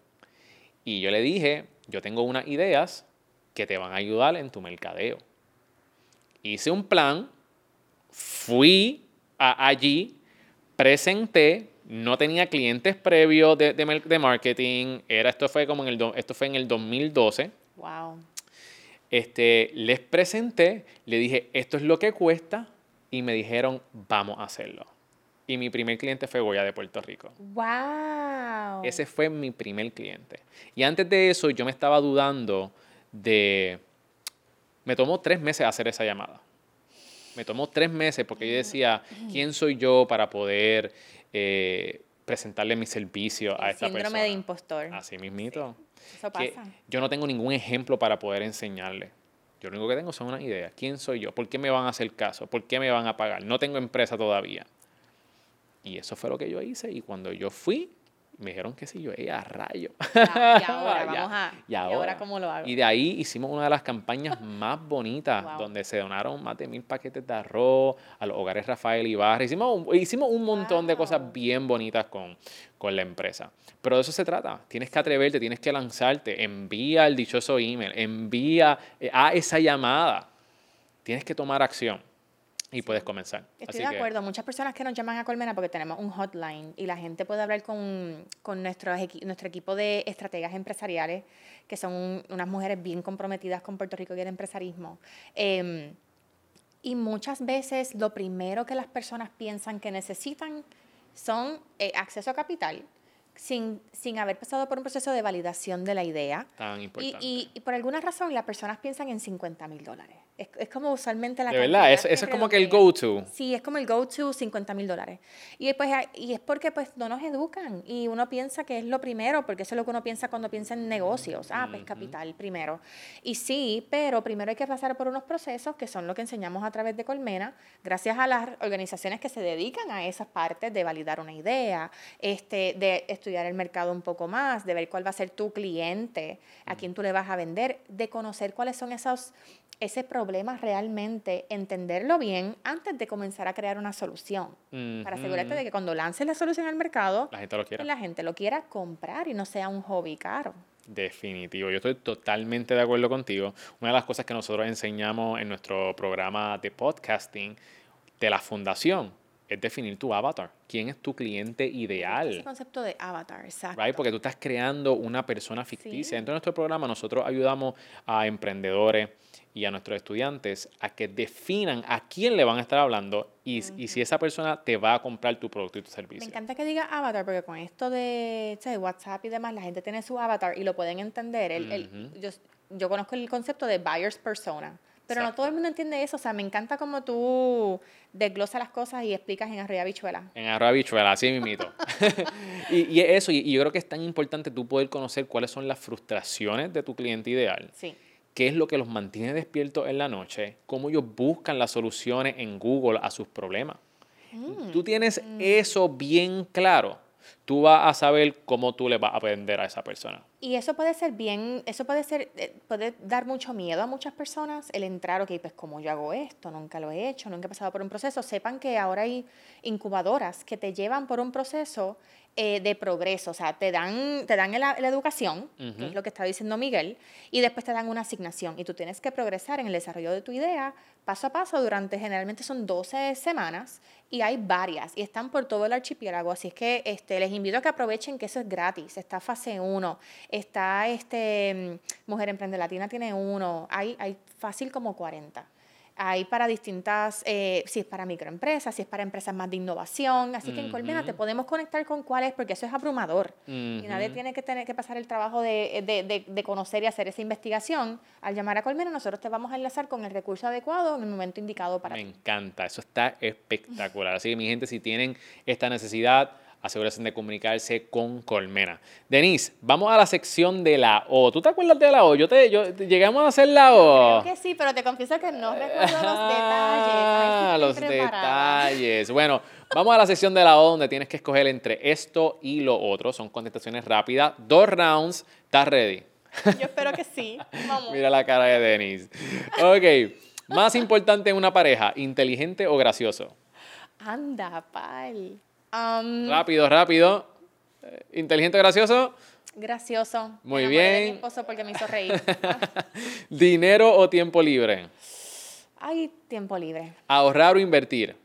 y yo le dije, yo tengo unas ideas que te van a ayudar en tu mercadeo. Hice un plan, fui a- allí, presenté, no tenía clientes previos de, de marketing, era, esto, fue como en el, esto fue en el 2012 Wow. este, les presenté, le dije, esto es lo que cuesta, y me dijeron, vamos a hacerlo. Y mi primer cliente fue Goya de Puerto Rico. Wow. Ese fue mi primer cliente. Y antes de eso, yo me estaba dudando de... Me tomó tres meses hacer esa llamada. Me tomó tres meses porque yo decía, ¿quién soy yo para poder eh, presentarle mi servicio a esta síndrome persona? de impostor. Así mismito Eso que pasa. yo no tengo ningún ejemplo para poder enseñarle. Yo lo único que tengo son unas ideas. ¿Quién soy yo? ¿Por qué me van a hacer caso? ¿Por qué me van a pagar? No tengo empresa todavía. Y eso fue lo que yo hice. Y cuando yo fui, me dijeron que sí, yo, "Eh, a rayo. Ya, y ahora, Ya. vamos a. Y ahora, cómo lo hago? Y de ahí hicimos una de las campañas más bonitas, Wow. donde se donaron más de mil paquetes de arroz a los hogares Rafael Ibarra. Hicimos, un- hicimos un montón de Wow. cosas bien bonitas con, con la empresa. Pero de eso se trata. Tienes que atreverte, tienes que lanzarte. Envía el dichoso email, envía eh, a esa llamada. Tienes que tomar acción y puedes comenzar. Estoy Así de que- acuerdo. Muchas personas que nos llaman a Colmena porque tenemos un hotline y la gente puede hablar con, con nuestros equi- nuestro equipo de estrategas empresariales, que son un- unas mujeres bien comprometidas con Puerto Rico y el empresarismo. Em, y muchas veces lo primero que las personas piensan que necesitan son eh, acceso a capital sin, sin haber pasado por un proceso de validación de la idea. Tan Y, importante. y- y por alguna razón las personas piensan en 50 mil dólares. Es, es como usualmente la de verdad, eso, eso es como que el go-to. Sí, es como el go-to 50 mil dólares. Y, pues, y es porque pues, no nos educan y uno piensa que es lo primero, porque eso es lo que uno piensa cuando piensa en negocios. Ah, pues capital primero. Y sí, pero primero hay que pasar por unos procesos que son lo que enseñamos a través de Colmena, gracias a las organizaciones que se dedican a esas partes de validar una idea, este, de estudiar el mercado un poco más, de ver cuál va a ser tu cliente, a quién tú le vas a vender, de conocer cuáles son esos ese problema realmente, entenderlo bien antes de comenzar a crear una solución. Para asegurarte de que cuando lances la solución al mercado, La gente lo quiere. la gente lo quiera comprar y no sea un hobby caro. Definitivo, yo estoy totalmente de acuerdo contigo. Una de las cosas que nosotros enseñamos en nuestro programa de podcasting de la fundación es definir tu avatar. ¿Quién es tu cliente Ese ideal? concepto de avatar, exacto. Right? Porque tú estás creando una persona ficticia. Sí. Dentro de nuestro programa nosotros ayudamos a emprendedores y a nuestros estudiantes a que definan a quién le van a estar hablando y, y si esa persona te va a comprar tu producto y tu Me servicio. encanta que diga avatar porque con esto de ¿sabes? WhatsApp y demás, la gente tiene su avatar y lo pueden entender. El- el- yo, yo conozco el concepto de buyer's persona, pero no todo el mundo entiende eso. O sea, me encanta como tú desglosas las cosas y explicas en arriba bichuela. En arroba bichuela, así mismito. y, y eso, y, y yo creo que es tan importante tú poder conocer cuáles son las frustraciones de tu cliente ideal, Sí. qué es lo que los mantiene despiertos en la noche, cómo ellos buscan las soluciones en Google a sus problemas. Tú tienes eso bien claro, tú vas a saber cómo tú le vas a vender a esa persona. Y eso puede ser bien, eso puede ser, eh, puede dar mucho miedo a muchas personas el entrar, ok, pues como yo hago esto, nunca lo he hecho, nunca he pasado por un proceso. Sepan que ahora hay incubadoras que te llevan por un proceso eh, de progreso, o sea, te dan, te dan la, la educación, que es lo que está diciendo Miguel, y después te dan una asignación y tú tienes que progresar en el desarrollo de tu idea paso a paso durante, generalmente son 12 semanas y hay varias y están por todo el archipiélago, así es que este, les invito a que aprovechen que eso es gratis, está fase 1, está este, mm, Mujer Emprende Latina tiene uno, hay, hay fácil como 40. Hay para distintas, eh, si es para microempresas, si es para empresas más de innovación. Así que en Colmena te podemos conectar con cuál es, porque eso es abrumador. Y nadie tiene que tener que pasar el trabajo de, de- de- de conocer y hacer esa investigación. Al llamar a Colmena, nosotros te vamos a enlazar con el recurso adecuado en el momento indicado para Me ti. encanta, eso está espectacular. Así que mi gente, si tienen esta necesidad, asegúrense de comunicarse con Colmena. Denise, vamos a la sección de la O. ¿Tú te acuerdas de la O? Yo te, yo, llegamos a hacer la O. Creo que sí, pero te confieso que no recuerdo los detalles. Ah, los preparada. detalles. Bueno, vamos a la sección de la O donde tienes que escoger entre esto y lo otro. Son contestaciones rápidas. Dos rounds. ¿Estás ready? Yo espero que sí. Vamos. Mira la cara de Denise. Ok. Más importante en una pareja, inteligente o gracioso. Anda, pal. Um, Rápido, rápido. Eh, Inteligente o gracioso. gracioso. Muy Me enamoré de bien. mi esposo porque me hizo reír. Dinero o tiempo libre. Ay, tiempo libre. Ahorrar o invertir.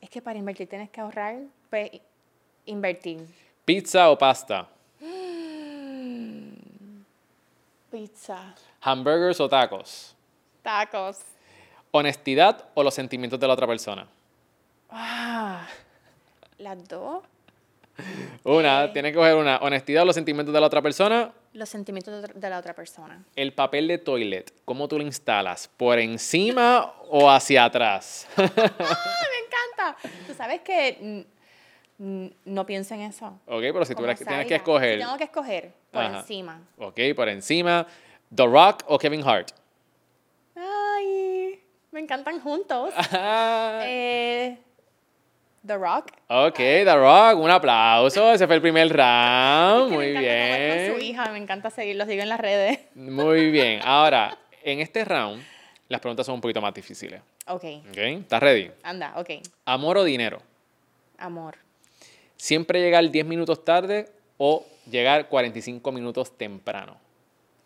Es que para invertir tienes que ahorrar, pues invertir. Pizza o pasta. Pizza, Hamburgers o tacos. tacos. Honestidad o los sentimientos de la otra persona. Ah, las dos. Una, Ok. tienes que coger una. Honestidad o los sentimientos de la otra persona. Los sentimientos de, la otra persona. El papel de toilet, ¿cómo tú lo instalas? ¿Por encima o hacia atrás? ¡Ah, me encanta! Tú sabes que no pienso en eso. ok, pero si tú tienes que escoger. Si tengo que escoger por Ajá. encima. Ok, por encima. The Rock o Kevin Hart. Ay, me encantan juntos. Eh, The Rock. Ok, The Rock, un aplauso. Ese fue el primer round. Muy me jugar Con su bien. hija, me encanta seguirlo, sigo en las redes. Muy bien. Ahora, en este round, las preguntas son un poquito más difíciles. Ok, Ok, ¿estás ready? anda, ok. Amor o dinero. Amor. Siempre llegar 10 minutos tarde o llegar 45 minutos temprano.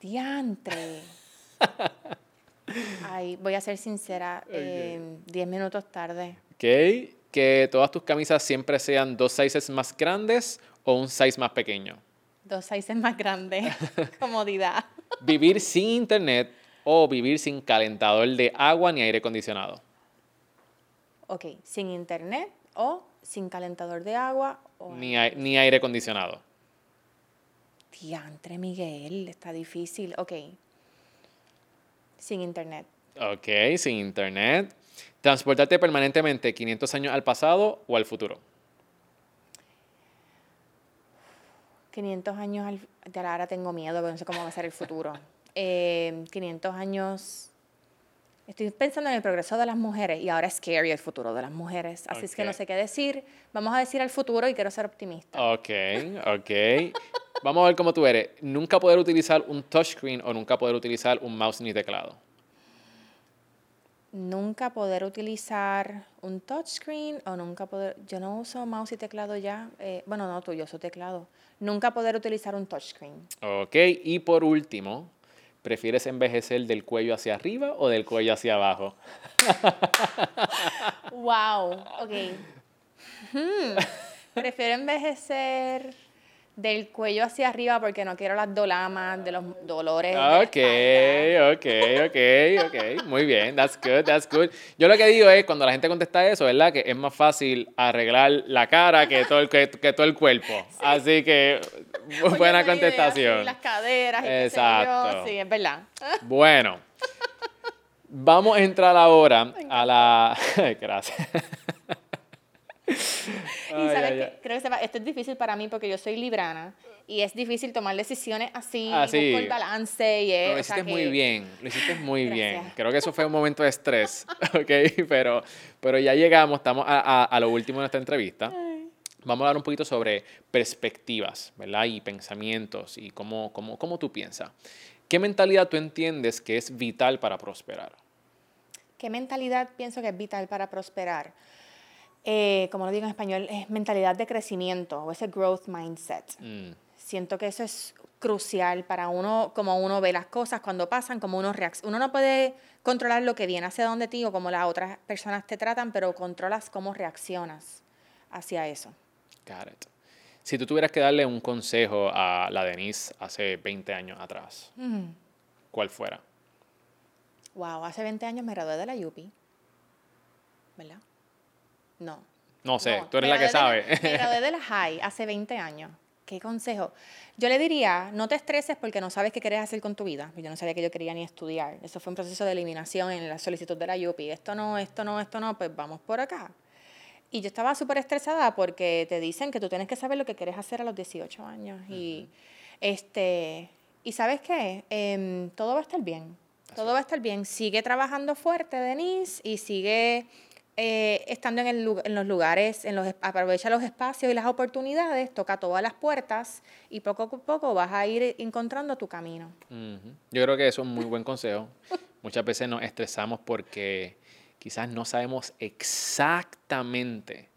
Diantre. Ay, voy a ser sincera, eh, 10 minutos tarde. Ok, que todas tus camisas siempre sean dos sizes más grandes o un size más pequeño. Dos sizes más grandes. Comodidad. Vivir sin internet o vivir sin calentador de agua ni aire acondicionado. Ok, sin internet o sin calentador de agua o... Ni, ni aire acondicionado. Diantre, Miguel, está difícil. Ok. Sin internet. Ok, sin internet. Transportarte permanentemente 500 años al pasado o al futuro. 500 años, al... de ahora tengo miedo, porque no sé cómo va a ser el futuro. Eh, 500 años... Estoy pensando en el progreso de las mujeres y ahora es scary el futuro de las mujeres. Así es que no sé qué decir. Vamos a decir al futuro y quiero ser optimista. Ok, ok. Vamos a ver cómo tú eres. Nunca poder utilizar un touchscreen o nunca poder utilizar un mouse ni teclado. Nunca poder utilizar un touchscreen o nunca poder... Yo no uso mouse y teclado ya. eh, bueno, no, tú, yo uso teclado. Nunca poder utilizar un touchscreen. Ok, y por último, ¿prefieres envejecer del cuello hacia arriba o del cuello hacia abajo? wow, ok. Hmm. Prefiero envejecer del cuello hacia arriba porque no quiero las dolamas de los dolores. Ok, ok, ok, ok. Muy bien, that's good, that's good. Yo lo que digo es, cuando la gente contesta eso, ¿verdad? Que es más fácil arreglar la cara que todo el, que, que todo el cuerpo. Así que, Oye, buena contestación. las caderas y. Exacto. Sí, es verdad. Bueno, vamos a entrar ahora a la... Gracias. Y Ay, sabes ay, que ay. creo que se va- esto es difícil para mí porque yo soy librana y es difícil tomar decisiones así, busco el balance y es, Lo o sea hiciste muy que- bien, lo hiciste muy bien. Gracias. Creo que eso fue un momento de estrés, ¿ok? Pero, pero ya llegamos, estamos a, a- a lo último de nuestra entrevista. Vamos a hablar un poquito sobre perspectivas, ¿verdad? Y pensamientos y cómo, cómo, cómo tú piensas. ¿Qué mentalidad tú entiendes que es vital para prosperar? ¿Qué mentalidad pienso que es vital para prosperar? Eh, como lo digo en español, es mentalidad de crecimiento o ese growth mindset. Mm, Siento que eso es crucial para uno, como uno ve las cosas cuando pasan, como uno reacciona. Uno no puede controlar lo que viene hacia donde ti o cómo las otras personas te tratan, pero controlas cómo reaccionas hacia eso. got it. Si tú tuvieras que darle un consejo a la Denise hace 20 años atrás, ¿cuál fuera? Wow, hace 20 años me gradué de la UPI. ¿Verdad? No. No sé, No, tú eres la que sabe. me gradué de la high hace 20 años. ¿Qué consejo? Yo le diría, no te estreses porque no sabes qué quieres hacer con tu vida. Yo no sabía que yo quería ni estudiar. Eso fue un proceso de eliminación en la solicitud de la UPI. Esto no, esto no, esto no, pues vamos por acá. Y yo estaba súper estresada porque te dicen que tú tienes que saber lo que quieres hacer a los 18 años. Y, este, ¿y sabes qué? Em, todo va a estar bien. Todo va a estar bien. Sigue trabajando fuerte, Denise, y sigue eh, estando en, el, en los lugares, en los, aprovecha los espacios y las oportunidades, toca todas las puertas y poco a poco vas a ir encontrando tu camino. Ujú. Yo creo que eso es un muy buen consejo. Muchas veces nos estresamos porque quizás no sabemos exactamente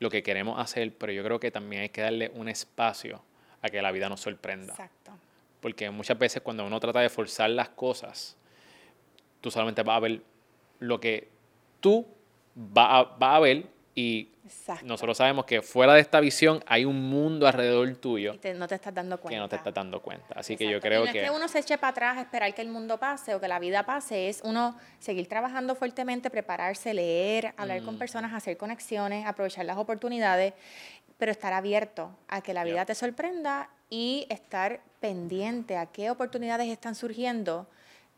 lo que queremos hacer, pero yo creo que también hay que darle un espacio a que la vida nos sorprenda. Exacto. Porque muchas veces cuando uno trata de forzar las cosas, tú solamente vas a ver lo que tú vas a, vas a ver y Exacto. nosotros sabemos que fuera de esta visión hay un mundo alrededor tuyo Y te- no te estás dando cuenta. que no te estás dando cuenta. Así que yo Exacto. Y creo no es que uno se eche para atrás esperar que el mundo pase o que la vida pase, es uno seguir trabajando fuertemente, prepararse, leer, hablar Mm. con personas, hacer conexiones, aprovechar las oportunidades, pero estar abierto a que la vida te sorprenda y estar pendiente a qué oportunidades están surgiendo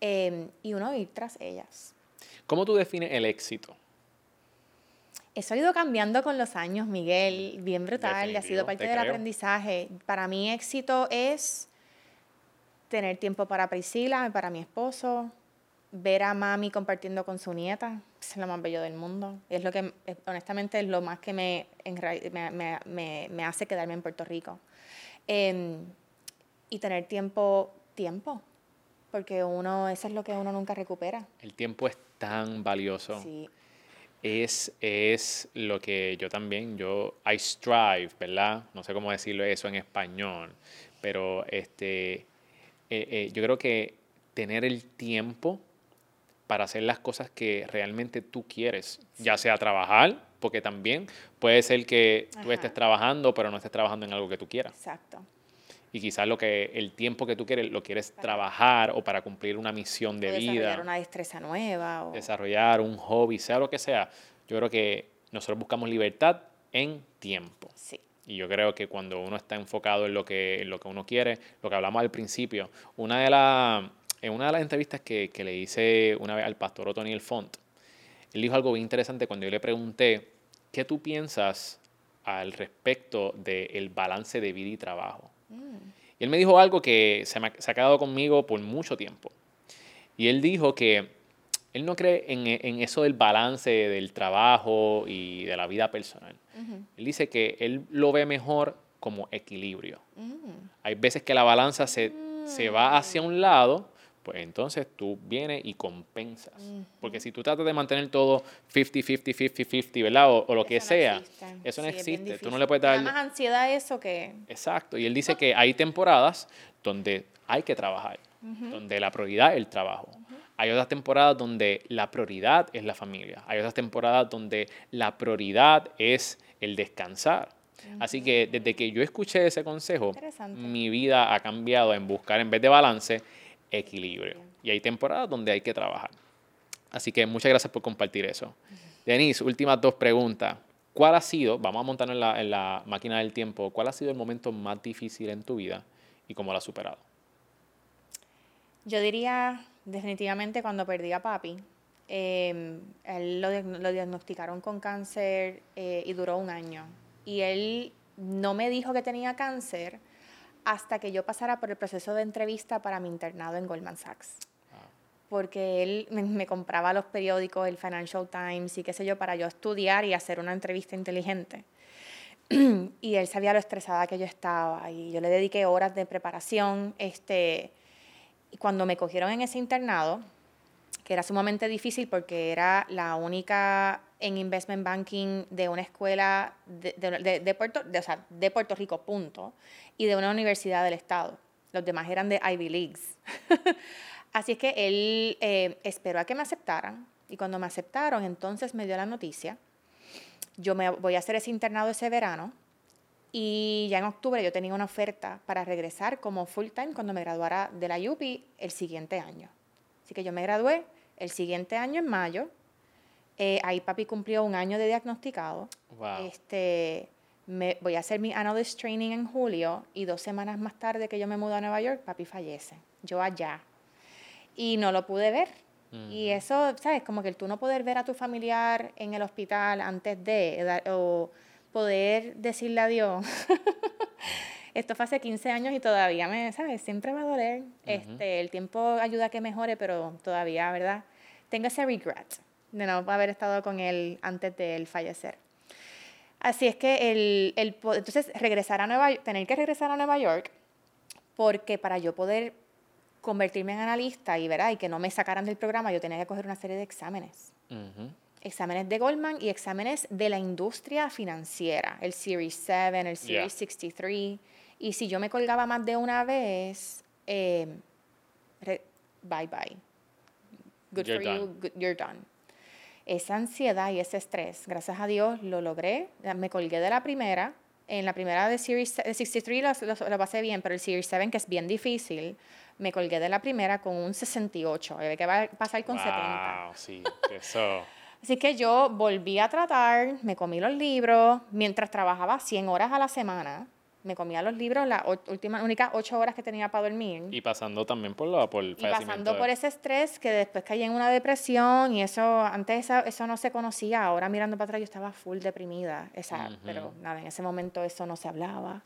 eh, y uno ir tras ellas. ¿Cómo tú defines el éxito? Eso ha ido cambiando con los años, Miguel, bien brutal, y ha sido parte te del creo. aprendizaje. Para mí éxito es tener tiempo para Priscila, para mi esposo, ver a mami compartiendo con su nieta, es lo más bello del mundo. Es lo que, honestamente, es lo más que me, enra- me, me- me- me hace quedarme en Puerto Rico. Em, y tener tiempo, tiempo, porque uno, eso es lo que uno nunca recupera. El tiempo es tan valioso. Sí, Es, es lo que yo también, yo, I strive, ¿verdad? No sé cómo decirlo eso en español, pero este, eh, eh, yo creo que tener el tiempo para hacer las cosas que realmente tú quieres, ya sea trabajar, porque también puede ser que tú estés trabajando, pero no estés trabajando en algo que tú quieras. exacto. Y quizás lo que, el tiempo que tú quieres, lo quieres trabajar o para cumplir una misión de o desarrollar vida una destreza nueva. O... desarrollar un hobby, sea lo que sea, yo creo que nosotros buscamos libertad en tiempo. Sí, Y yo creo que cuando uno está enfocado en lo que, en lo que uno quiere, lo que hablamos al principio, una de las, en una de las entrevistas que, que le hice una vez al pastor Otoniel Font, él dijo algo bien interesante cuando yo le pregunté, ¿qué tú piensas al respecto del balance de vida y trabajo? Y él me dijo algo que se, me ha, se ha quedado conmigo por mucho tiempo. Y él dijo que él no cree en, en eso del balance del trabajo y de la vida personal. Él dice que él lo ve mejor como equilibrio. Hay veces que la balanza se, se va hacia un lado, pues entonces tú vienes y compensas. Porque si tú tratas de mantener todo 50, 50, 50, 50, ¿verdad? O, o lo que Eso no sea, existe. eso no Sí, existe. Tú no le puedes da dar... más ansiedad eso que... Exacto. Y él dice que hay temporadas donde hay que trabajar, donde la prioridad es el trabajo. Hay otras temporadas donde la prioridad es la familia. Hay otras temporadas donde la prioridad es el descansar. Así que desde que yo escuché ese consejo, mi vida ha cambiado en buscar, en vez de balance, equilibrio. Y hay temporadas donde hay que trabajar. Así que muchas gracias por compartir eso. Denise, últimas dos preguntas. ¿Cuál ha sido, vamos a montarnos en la, máquina del tiempo, cuál ha sido el momento más difícil en tu vida y cómo lo has superado? Yo diría definitivamente cuando perdí a papi. Em, él lo, lo, diagnosticaron con cáncer eh, y duró un año. Y él no me dijo que tenía cáncer hasta que yo pasara por el proceso de entrevista para mi internado en Goldman Sachs. Porque él me, me, compraba los periódicos, el Financial Times y qué sé yo, para yo estudiar y hacer una entrevista inteligente. y él sabía lo estresada que yo estaba y yo le dediqué horas de preparación. Este, y cuando me cogieron en ese internado, que era sumamente difícil porque era la única en investment banking de una escuela de, de, de, Puerto, o sea, de Puerto Rico, punto, y de una universidad del Estado. Los demás eran de Ivy Leagues. Así es que él eh, esperó a que me aceptaran y cuando me aceptaron, entonces me dio la noticia. Yo me voy a hacer ese internado ese verano y ya en octubre yo tenía una oferta para regresar como full time cuando me graduara de la UPI el siguiente año. Así que yo me gradué el siguiente año en mayo. Eh, ahí papi cumplió un año de diagnosticado. Este, me, voy a hacer mi analyst training en julio y dos semanas más tarde que yo me mudo a Nueva York, papi fallece. Yo allá. Y no lo pude ver. Y eso, ¿sabes? Como que el tú no poder ver a tu familiar en el hospital antes de, o poder decirle adiós. Esto fue hace 15 años y todavía me, ¿sabes? Siempre va a doler. este, el tiempo ayuda a que mejore, pero todavía, ¿verdad? Tengo ese regret de no haber estado con él antes de él fallecer. Así es que el, el, entonces regresar a Nueva tener que regresar a Nueva York, porque para yo poder convertirme en analista y, ¿verdad? y que no me sacaran del programa, yo tenía que coger una serie de exámenes. Exámenes de Goldman y exámenes de la industria financiera, el Series 7, el Series 63. Y si yo me colgaba más de una vez, eh, bye bye. Good for you, you're done. Esa ansiedad y ese estrés, gracias a Dios, lo logré. Me colgué de la primera. En la primera de Series 63 lo, lo, pasé bien, pero el Series 7, que es bien difícil, me colgué de la primera con un 68. Hay que pasar con wow, 70. sí, eso. Así que yo volví a tratar, me comí los libros, mientras trabajaba 100 horas a la semana me comía los libros las últimas, únicas ocho horas que tenía para dormir. Y pasando también por, lo, por el Y pasando por ese estrés que después caí en una depresión y eso, antes eso, eso, no se conocía, ahora mirando para atrás yo estaba full deprimida, esa, pero nada, en ese momento eso no se hablaba.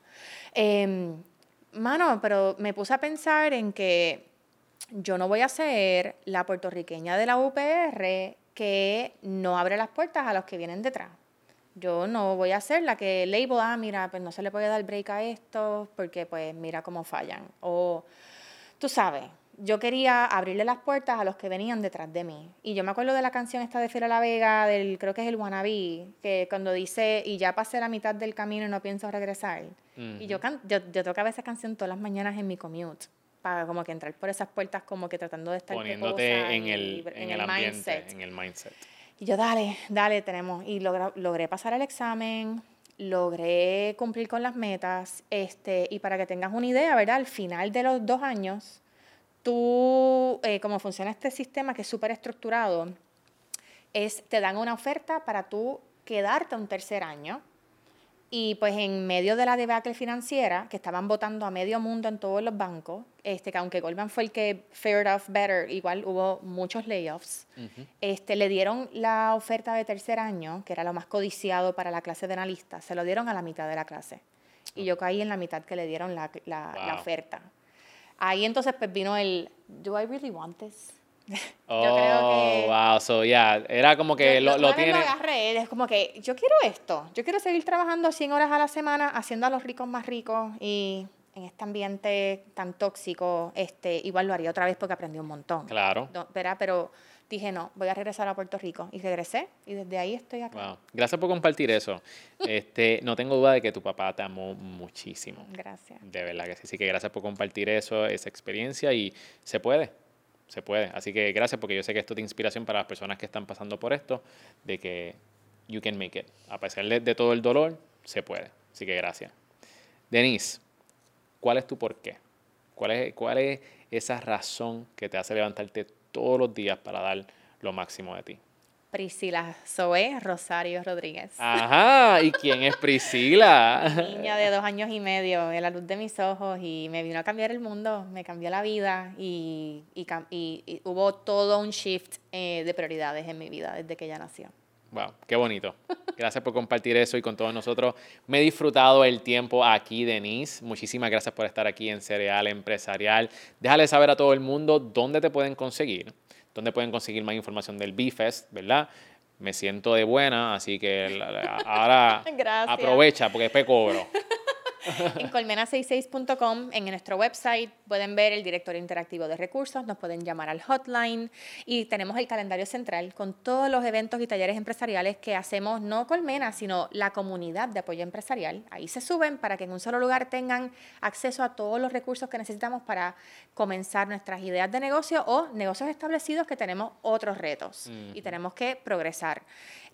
Eh, mano, pero me puse a pensar en que yo no voy a ser la puertorriqueña de la UPR que no abre las puertas a los que vienen detrás. Yo no voy a ser la que label, ah, mira, pues no se le puede dar break a esto porque pues mira cómo fallan. O tú sabes, yo quería abrirle las puertas a los que venían detrás de mí. Y yo me acuerdo de la canción esta de Fiera La Vega, del, creo que es el Wannabe, que cuando dice, y ya pasé la mitad del camino y no pienso regresar. Y yo, yo, yo tocaba esa canción todas las mañanas en mi commute para como que entrar por esas puertas como que tratando de estar poniéndote en el, en, el, ambiente, mindset. en el mindset. Y yo, dale, dale, tenemos. Y logré pasar el examen, logré cumplir con las metas. Este, y para que tengas una idea, ¿verdad? Al final de los dos años, tú, eh, como funciona este sistema que es súper estructurado, es, te dan una oferta para tú quedarte un tercer año y pues en medio de la debacle financiera, que estaban votando a medio mundo en todos los bancos, este, que aunque Goldman fue el que fared off better, igual hubo muchos layoffs, este, le dieron la oferta de tercer año, que era lo más codiciado para la clase de analistas, se lo dieron a la mitad de la clase. Y yo caí en la mitad que le dieron la, la, la oferta. Ahí entonces pues vino el, ¿do I really want this? Oh, creo que wow, so ya, yeah. era como que lo, lo, tiene. Lo agarré, es como que yo quiero esto, yo quiero seguir trabajando 100 horas a la semana, haciendo a los ricos más ricos y en este ambiente tan tóxico, este, igual lo haría otra vez porque aprendí un montón. Claro. No, pero dije, no, voy a regresar a Puerto Rico. Y regresé y desde ahí estoy acá. Wow. Gracias por compartir eso. este, no tengo duda de que tu papá te amó muchísimo. Gracias. De verdad que sí. Así que gracias por compartir eso, esa experiencia y se puede se puede. Así que gracias porque yo sé que esto es de inspiración para las personas que están pasando por esto, de que you can make it. A pesar de, de todo el dolor, se puede. Así que gracias. Denise, ¿cuál es tu por qué? ¿Cuál es, ¿Cuál es esa razón que te hace levantarte todos los días para dar lo máximo de ti? Priscila Zoe Rosario Rodríguez. Ajá, ¿y quién es Priscila? Niña de dos años y medio, en la luz de mis ojos, y me vino a cambiar el mundo, me cambió la vida y, y, y- y hubo todo un shift eh, de prioridades en mi vida desde que ella nació. Wow, qué bonito. Gracias por compartir eso y con todos nosotros. Me he disfrutado el tiempo aquí, Denise. Muchísimas gracias por estar aquí en Cereal Empresarial. Déjale saber a todo el mundo dónde te pueden conseguir, dónde pueden conseguir más información del B-Fest, ¿verdad? Me siento de buena, así que ahora aprovecha porque después cobro. En colmena66.com, en nuestro website, pueden ver el directorio interactivo de recursos, nos pueden llamar al hotline y tenemos el calendario central con todos los eventos y talleres empresariales que hacemos, no Colmena, sino la comunidad de apoyo empresarial. Ahí se suben para que en un solo lugar tengan acceso a todos los recursos que necesitamos para comenzar nuestras ideas de negocio o negocios establecidos que tenemos otros retos y tenemos que progresar.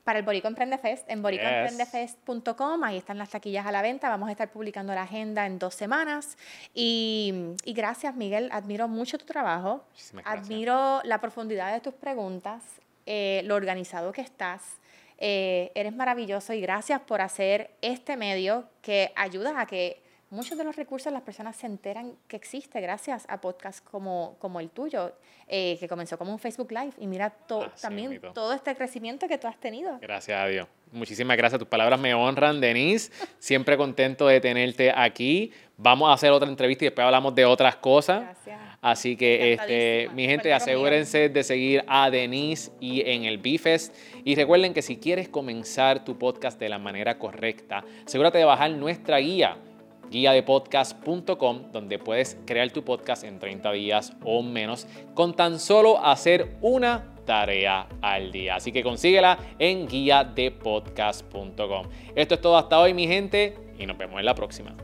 Para el Borico Emprende Fest, en boricoemprendefest.com, ahí están las taquillas a la venta. Vamos a estar publicando la agenda en dos semanas. Y, y gracias, Miguel. Admiro mucho tu trabajo. Admiro la profundidad de tus preguntas, eh, lo organizado que estás. Eh, eres maravilloso y gracias por hacer este medio que ayuda a que muchos de los recursos las personas se enteran que existe gracias a podcasts como, como el tuyo, eh, que comenzó como un Facebook Live. Y mira to- también todo este crecimiento que tú has tenido. Gracias a Dios. Muchísimas gracias. Tus palabras me honran, Denise. Siempre contento de tenerte aquí. Vamos a hacer otra entrevista y después hablamos de otras cosas. Gracias. Así que, este, mi gente, asegúrense de seguir a Denise y en el Bifest. Y recuerden que si quieres comenzar tu podcast de la manera correcta, asegúrate de bajar nuestra guía, guía de podcast.com, donde puedes crear tu podcast en 30 días o menos con tan solo hacer una tarea al día. Así que consíguela en guía de podcast.com. Esto es todo hasta hoy, mi gente, y nos vemos en la próxima.